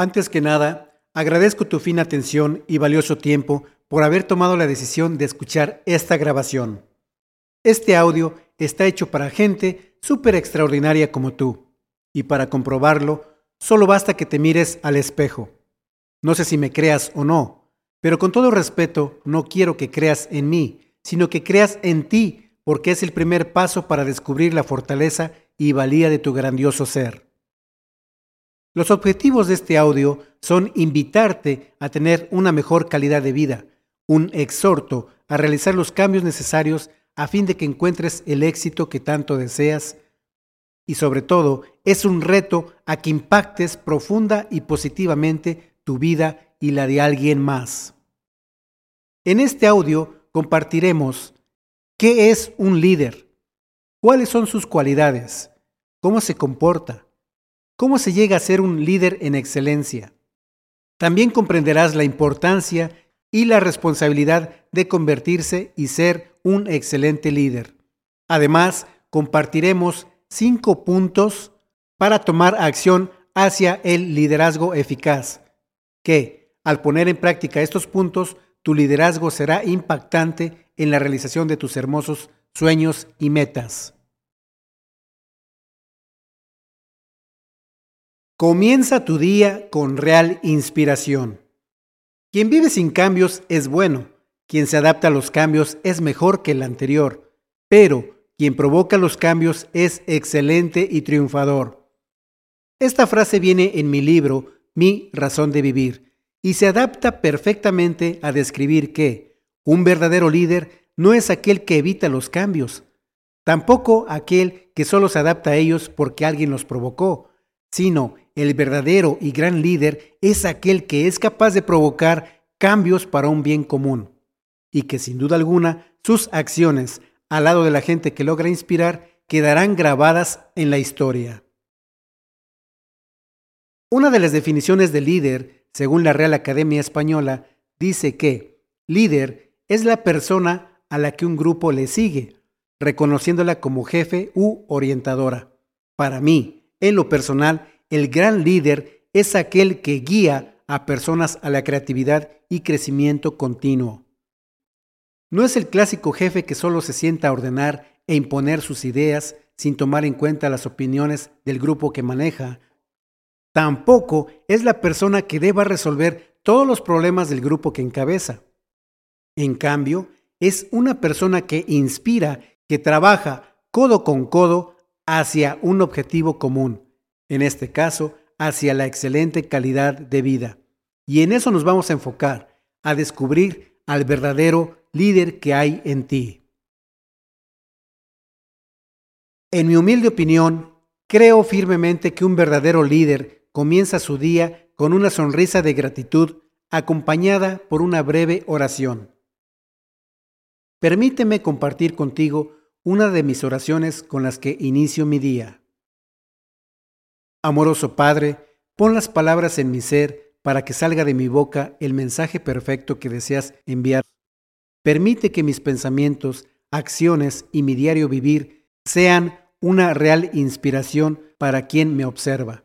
Antes que nada, agradezco tu fina atención y valioso tiempo por haber tomado la decisión de escuchar esta grabación. Este audio está hecho para gente súper extraordinaria como tú, y para comprobarlo, solo basta que te mires al espejo. No sé si me creas o no, pero con todo respeto, no quiero que creas en mí, sino que creas en ti, porque es el primer paso para descubrir la fortaleza y valía de tu grandioso ser. Los objetivos de este audio son invitarte a tener una mejor calidad de vida, un exhorto a realizar los cambios necesarios a fin de que encuentres el éxito que tanto deseas y sobre todo es un reto a que impactes profunda y positivamente tu vida y la de alguien más. En este audio compartiremos qué es un líder, cuáles son sus cualidades, cómo se comporta, cómo se llega a ser un líder en excelencia. También comprenderás la importancia y la responsabilidad de convertirse y ser un excelente líder. Además, compartiremos cinco puntos para tomar acción hacia el liderazgo eficaz, que, al poner en práctica estos puntos, tu liderazgo será impactante en la realización de tus hermosos sueños y metas. Comienza tu día con real inspiración. Quien vive sin cambios es bueno, quien se adapta a los cambios es mejor que el anterior, pero quien provoca los cambios es excelente y triunfador. Esta frase viene en mi libro Mi razón de vivir y se adapta perfectamente a describir que un verdadero líder no es aquel que evita los cambios, tampoco aquel que solo se adapta a ellos porque alguien los provocó, sino el verdadero y gran líder es aquel que es capaz de provocar cambios para un bien común y que sin duda alguna sus acciones al lado de la gente que logra inspirar quedarán grabadas en la historia. Una de las definiciones de líder, según la Real Academia Española, dice que líder es la persona a la que un grupo le sigue, reconociéndola como jefe u orientadora. Para mí, en lo personal, el gran líder es aquel que guía a personas a la creatividad y crecimiento continuo. No es el clásico jefe que solo se sienta a ordenar e imponer sus ideas sin tomar en cuenta las opiniones del grupo que maneja. Tampoco es la persona que deba resolver todos los problemas del grupo que encabeza. En cambio, es una persona que inspira, que trabaja codo con codo hacia un objetivo común en este caso, hacia la excelente calidad de vida. Y en eso nos vamos a enfocar, a descubrir al verdadero líder que hay en ti. En mi humilde opinión, creo firmemente que un verdadero líder comienza su día con una sonrisa de gratitud acompañada por una breve oración. Permíteme compartir contigo una de mis oraciones con las que inicio mi día. Amoroso Padre, pon las palabras en mi ser para que salga de mi boca el mensaje perfecto que deseas enviar. Permite que mis pensamientos, acciones y mi diario vivir sean una real inspiración para quien me observa.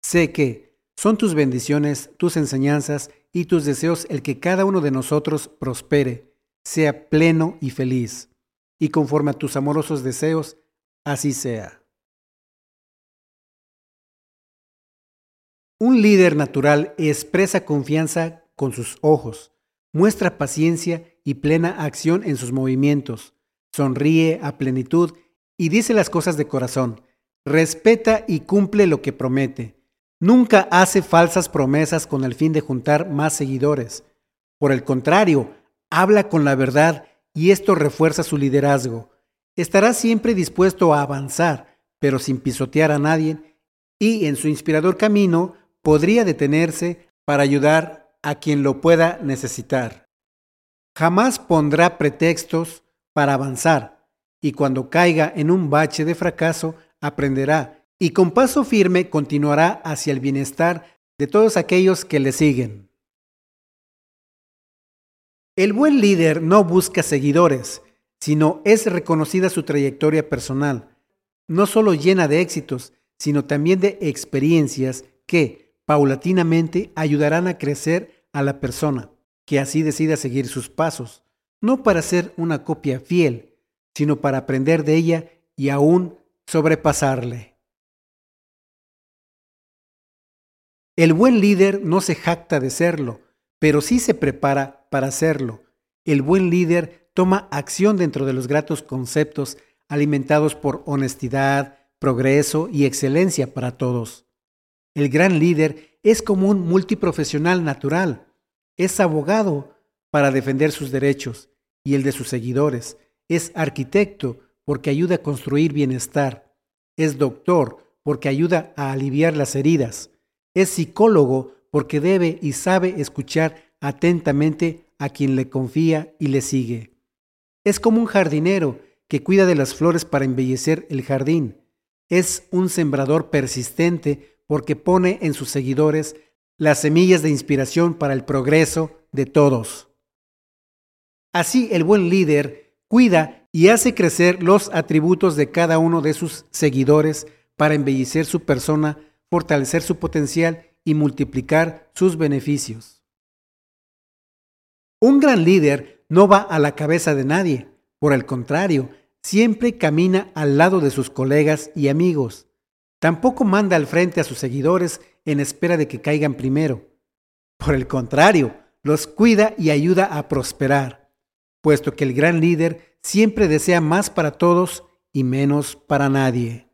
Sé que son tus bendiciones, tus enseñanzas y tus deseos el que cada uno de nosotros prospere, sea pleno y feliz. Y conforme a tus amorosos deseos, así sea. Un líder natural expresa confianza con sus ojos, muestra paciencia y plena acción en sus movimientos, sonríe a plenitud y dice las cosas de corazón, respeta y cumple lo que promete. Nunca hace falsas promesas con el fin de juntar más seguidores. Por el contrario, habla con la verdad y esto refuerza su liderazgo. Estará siempre dispuesto a avanzar, pero sin pisotear a nadie, y en su inspirador camino podría detenerse para ayudar a quien lo pueda necesitar. Jamás pondrá pretextos para avanzar y cuando caiga en un bache de fracaso aprenderá y con paso firme continuará hacia el bienestar de todos aquellos que le siguen. El buen líder no busca seguidores, sino es reconocida su trayectoria personal, no solo llena de éxitos, sino también de experiencias que, paulatinamente ayudarán a crecer a la persona, que así decida seguir sus pasos, no para ser una copia fiel, sino para aprender de ella y aún sobrepasarle. El buen líder no se jacta de serlo, pero sí se prepara para serlo. El buen líder toma acción dentro de los gratos conceptos alimentados por honestidad, progreso y excelencia para todos. El gran líder es como un multiprofesional natural. Es abogado para defender sus derechos y el de sus seguidores. Es arquitecto porque ayuda a construir bienestar. Es doctor porque ayuda a aliviar las heridas. Es psicólogo porque debe y sabe escuchar atentamente a quien le confía y le sigue. Es como un jardinero que cuida de las flores para embellecer el jardín. Es un sembrador persistente porque pone en sus seguidores las semillas de inspiración para el progreso de todos. Así el buen líder cuida y hace crecer los atributos de cada uno de sus seguidores para embellecer su persona fortalecer su potencial y multiplicar sus beneficios. Un gran líder no va a la cabeza de nadie, por el contrario, siempre camina al lado de sus colegas y amigos. Tampoco manda al frente a sus seguidores en espera de que caigan primero. Por el contrario, los cuida y ayuda a prosperar, puesto que el gran líder siempre desea más para todos y menos para nadie.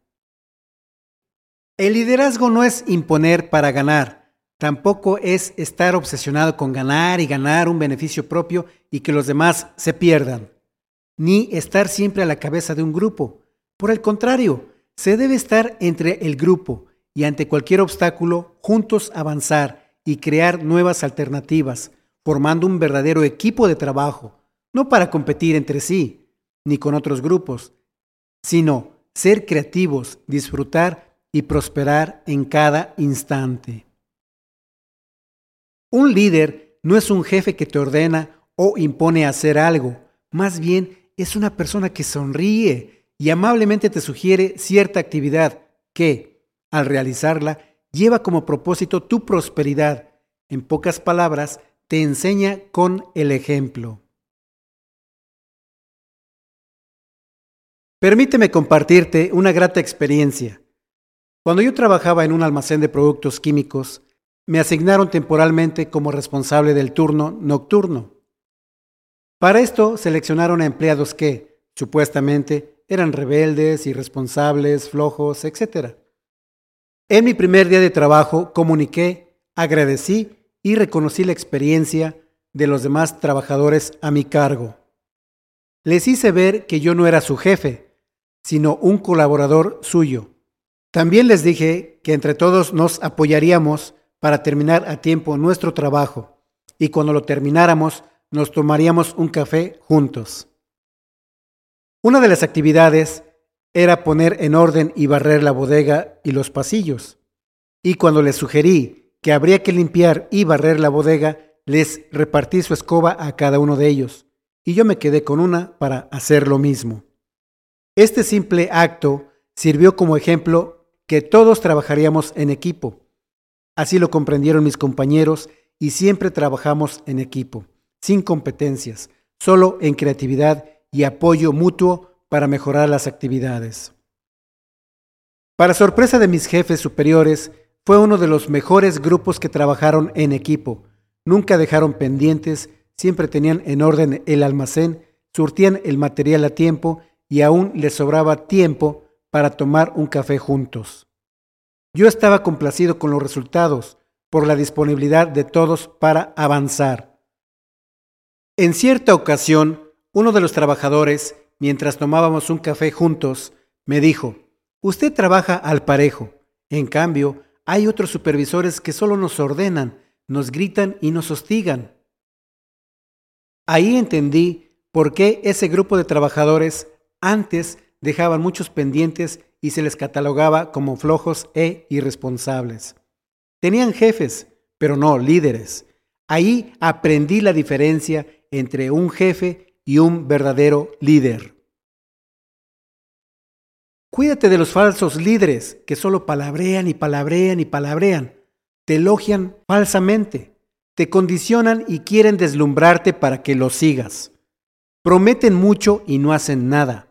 El liderazgo no es imponer para ganar, tampoco es estar obsesionado con ganar y ganar un beneficio propio y que los demás se pierdan, ni estar siempre a la cabeza de un grupo. Por el contrario, se debe estar entre el grupo y ante cualquier obstáculo juntos avanzar y crear nuevas alternativas, formando un verdadero equipo de trabajo, no para competir entre sí ni con otros grupos, sino ser creativos, disfrutar y prosperar en cada instante. Un líder no es un jefe que te ordena o impone hacer algo, más bien es una persona que sonríe y amablemente te sugiere cierta actividad que, al realizarla, lleva como propósito tu prosperidad. En pocas palabras, te enseña con el ejemplo. Permíteme compartirte una grata experiencia. Cuando yo trabajaba en un almacén de productos químicos, me asignaron temporalmente como responsable del turno nocturno. Para esto seleccionaron a empleados que, supuestamente, eran rebeldes, irresponsables, flojos, etc. En mi primer día de trabajo comuniqué, agradecí y reconocí la experiencia de los demás trabajadores a mi cargo. Les hice ver que yo no era su jefe, sino un colaborador suyo también les dije que entre todos nos apoyaríamos para terminar a tiempo nuestro trabajo y cuando lo termináramos nos tomaríamos un café juntos. Una de las actividades era poner en orden y barrer la bodega y los pasillos. Y cuando les sugerí que habría que limpiar y barrer la bodega, les repartí su escoba a cada uno de ellos, y yo me quedé con una para hacer lo mismo. Este simple acto sirvió como ejemplo que todos trabajaríamos en equipo. Así lo comprendieron mis compañeros y siempre trabajamos en equipo, sin competencias, solo en creatividad y apoyo mutuo para mejorar las actividades. Para sorpresa de mis jefes superiores, fue uno de los mejores grupos que trabajaron en equipo. Nunca dejaron pendientes, siempre tenían en orden el almacén, surtían el material a tiempo y aún les sobraba tiempo para tomar un café juntos. Yo estaba complacido con los resultados por la disponibilidad de todos para avanzar. En cierta ocasión, uno de los trabajadores, mientras tomábamos un café juntos, me dijo, Usted trabaja al parejo. En cambio, hay otros supervisores que solo nos ordenan, nos gritan y nos hostigan. Ahí entendí por qué ese grupo de trabajadores antes dejaban muchos pendientes y se les catalogaba como flojos e irresponsables. Tenían jefes, pero no líderes. Ahí aprendí la diferencia entre un jefe y un verdadero líder. Cuídate de los falsos líderes que solo palabrean y palabrean y palabrean. te elogian falsamente, te condicionan y quieren deslumbrarte para que lo sigas. Prometen mucho y no hacen nada.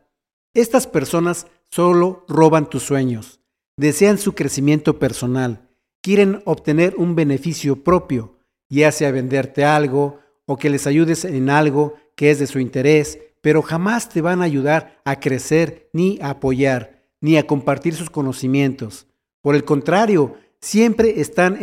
Estas personas solo roban tus sueños, desean su crecimiento personal, quieren obtener un beneficio propio, ya sea venderte algo o que les ayudes en algo que es de su interés, pero jamás te van a ayudar a crecer ni a apoyar, ni a compartir sus conocimientos. Por el contrario, siempre están